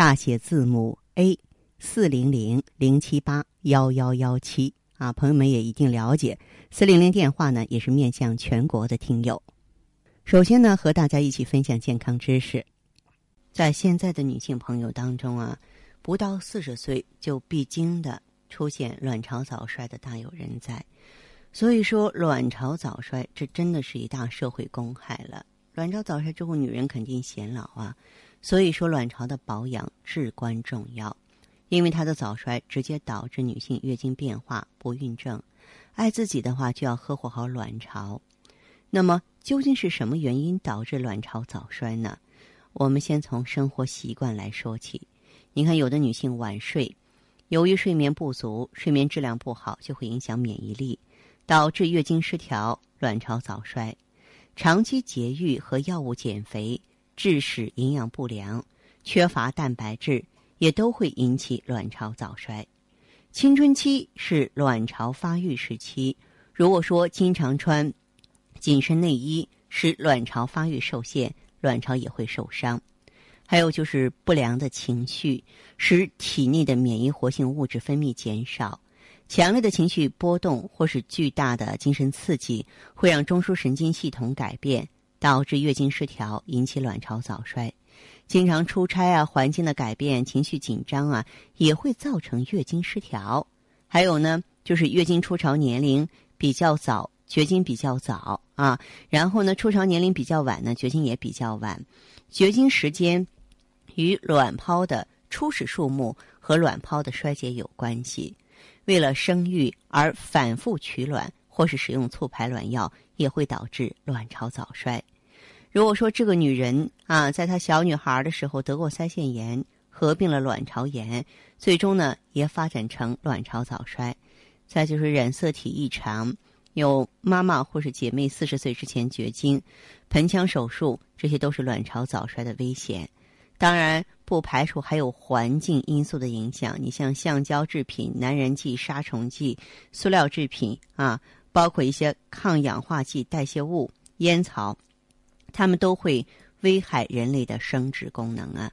大写字母 A 四零零零七八幺幺幺七。啊，朋友们也一定了解，四零零电话呢，也是面向全国的听友。首先呢，和大家一起分享健康知识。在现在的女性朋友当中啊，不到四十岁就必经的出现卵巢早衰的大有人在。所以说，卵巢早衰这真的是一大社会公害了。卵巢早衰之后，女人肯定显老啊。所以说，卵巢的保养至关重要，因为它的早衰直接导致女性月经变化、不孕症。爱自己的话，就要呵护好卵巢。那么，究竟是什么原因导致卵巢早衰呢？我们先从生活习惯来说起。你看，有的女性晚睡，由于睡眠不足、睡眠质量不好，就会影响免疫力，导致月经失调、卵巢早衰。长期节育和药物减肥，致使营养不良、缺乏蛋白质，也都会引起卵巢早衰。青春期是卵巢发育时期，如果说经常穿紧身内衣，使卵巢发育受限。卵巢也会受伤，还有就是不良的情绪，使体内的免疫活性物质分泌减少。强烈的情绪波动或是巨大的精神刺激，会让中枢神经系统改变，导致月经失调，引起卵巢早衰。经常出差啊，环境的改变，情绪紧张啊，也会造成月经失调。还有呢，就是月经初潮年龄比较早。绝经比较早啊，然后呢，初潮年龄比较晚呢，绝经也比较晚。绝经时间与卵泡的初始数目和卵泡的衰竭有关系。为了生育而反复取卵或是使用促排卵药，也会导致卵巢早衰。如果说这个女人啊，在她小女孩的时候得过腮腺炎，合并了卵巢炎，最终呢也发展成卵巢早衰。再就是染色体异常。有妈妈或是姐妹四十岁之前绝经、盆腔手术，这些都是卵巢早衰的危险。当然，不排除还有环境因素的影响。你像橡胶制品、难燃剂、杀虫剂、塑料制品啊，包括一些抗氧化剂、代谢物、烟草，它们都会危害人类的生殖功能啊。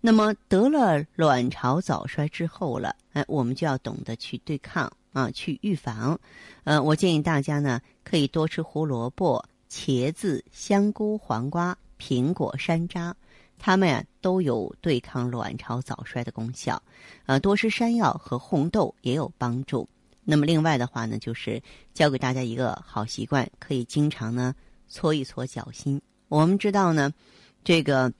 那么，得了卵巢早衰之后了，哎，我们就要懂得去对抗。啊，去预防，呃，我建议大家呢可以多吃胡萝卜、茄子、香菇、黄瓜、苹果、山楂，它们呀都有对抗卵巢早衰的功效。呃，多吃山药和红豆也有帮助。那么另外的话呢，就是教给大家一个好习惯，可以经常呢搓一搓脚心。我们知道呢，这个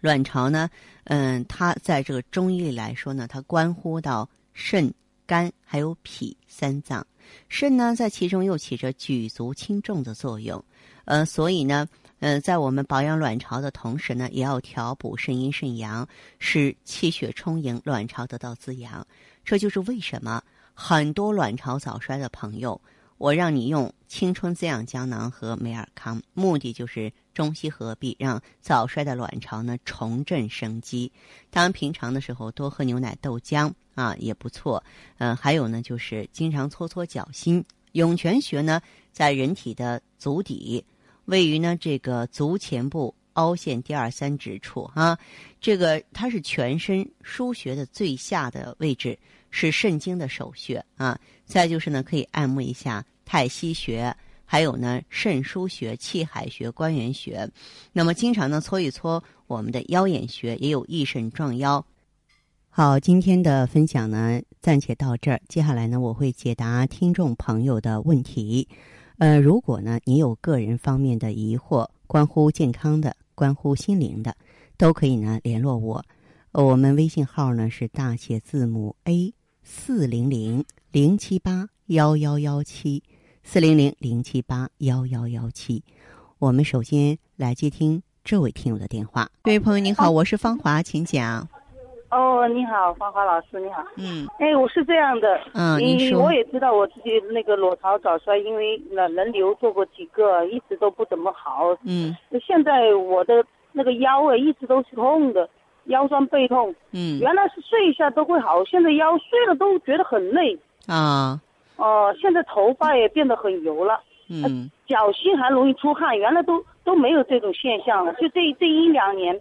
卵巢呢，嗯，它在这个中医里来说呢，它关乎到肾。肝还有脾三脏，肾呢在其中又起着举足轻重的作用，呃，所以呢，呃，在我们保养卵巢的同时呢，也要调补肾阴肾阳，使气血充盈，卵巢得到滋养。这就是为什么很多卵巢早衰的朋友。我让你用青春滋养胶囊和美尔康，目的就是中西合璧，让早衰的卵巢呢重振生机。当然，平常的时候多喝牛奶、豆浆啊也不错。嗯，还有呢，就是经常搓搓脚心。涌泉穴呢，在人体的足底，位于呢这个足前部凹陷第二三指处啊。这个它是全身腧穴的最下的位置。是肾经的首穴啊，再就是呢，可以按摩一下太溪穴，还有呢肾腧穴、气海穴、关元穴。那么经常呢搓一搓我们的腰眼穴，也有益肾壮腰。好，今天的分享呢暂且到这儿，接下来呢我会解答听众朋友的问题。呃，如果呢你有个人方面的疑惑，关乎健康的、关乎心灵的，都可以呢联络我。我们微信号呢是大写字母 A。四零零零七八幺幺幺七，四零零零七八幺幺幺七。我们首先来接听这位听友的电话。这位朋友您好，我是芳华，请讲。哦，你好，芳华老师，你好。嗯哎，我是这样的，嗯，您嗯，说我也知道我自己那个卵巢早衰，因为人人流做过几个，一直都不怎么好。嗯现在我的那个腰啊，一直都是痛的，腰酸背痛。嗯原来是睡一下都会好，现在腰睡了都觉得很累。啊哦、现在头发也变得很油了，嗯脚心还容易出汗，原来都都没有这种现象了。就这这一两年，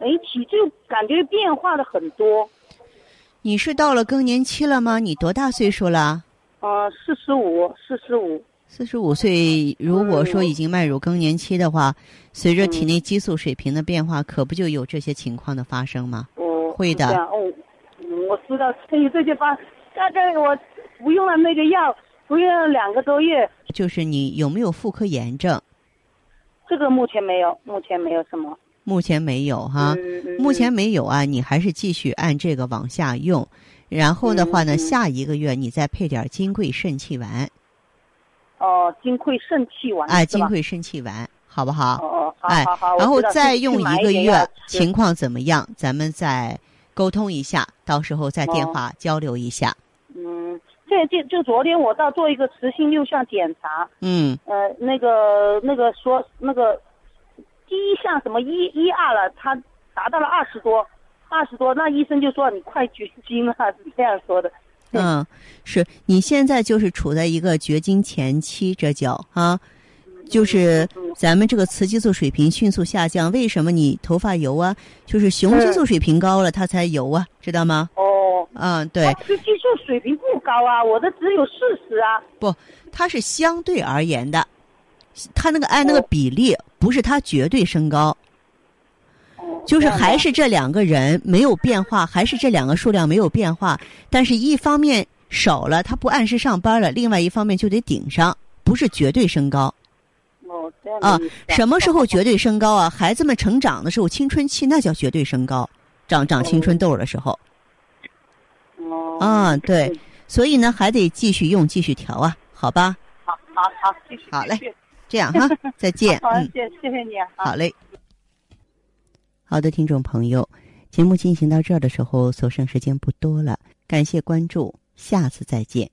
哎，体质感觉变化的很多。你是到了更年期了吗？你多大岁数了？呃，四十五，四十五。四十五岁，如果说已经迈入更年期的话，随着体内激素水平的变化，可不就有这些情况的发生吗？我会的哦，嗯我知道有这些发，大概我服用了那个药，服用了两个多月，就是你有没有妇科炎症？这个目前没有，目前没有什么。目前没有哈，目前没有啊，你还是继续按这个往下用，然后的话呢，下一个月你再配点金匮肾气丸，哦，金匮肾气丸哎，金匮肾气丸，好不好？哦哦，好哎好好，我然后再用一个月情况怎么样，咱们再沟通一下，到时候再电哦。话交流一下。嗯，这这就昨天我到做一个磁性六项检查，嗯。呃，那个那个说那个第一项什么一一二了，他达到了二十多，二十多，那医生就说你快绝经了，是这样说的。嗯，是你现在就是处在一个绝经前期，这叫啊，就是嗯咱们这个雌激素水平迅速下降。为什么你头发油啊？就是雄激素水平高了，它才油啊，知道吗？哦，嗯，对他，雌激素水平不高啊，我的只有四十啊。不它是相对而言的，它那个按那个比例，不是他绝对身高，哦就是还是这两个人没有变化，还是这两个数量没有变化，但是一方面少了，他不按时上班了，另外一方面就得顶上，不是绝对身高。哦这样啊什么时候绝对升高啊？孩子们成长的时候，青春期那叫绝对升高，长长青春痘的时候。哦啊，对，所以呢还得继续用，继续调啊，好吧？好好好，继续好嘞这样哈，再见，好，嗯，谢谢谢你啊。好嘞。好的，听众朋友，节目进行到这儿的时候，所剩时间不多了，感谢关注，下次再见。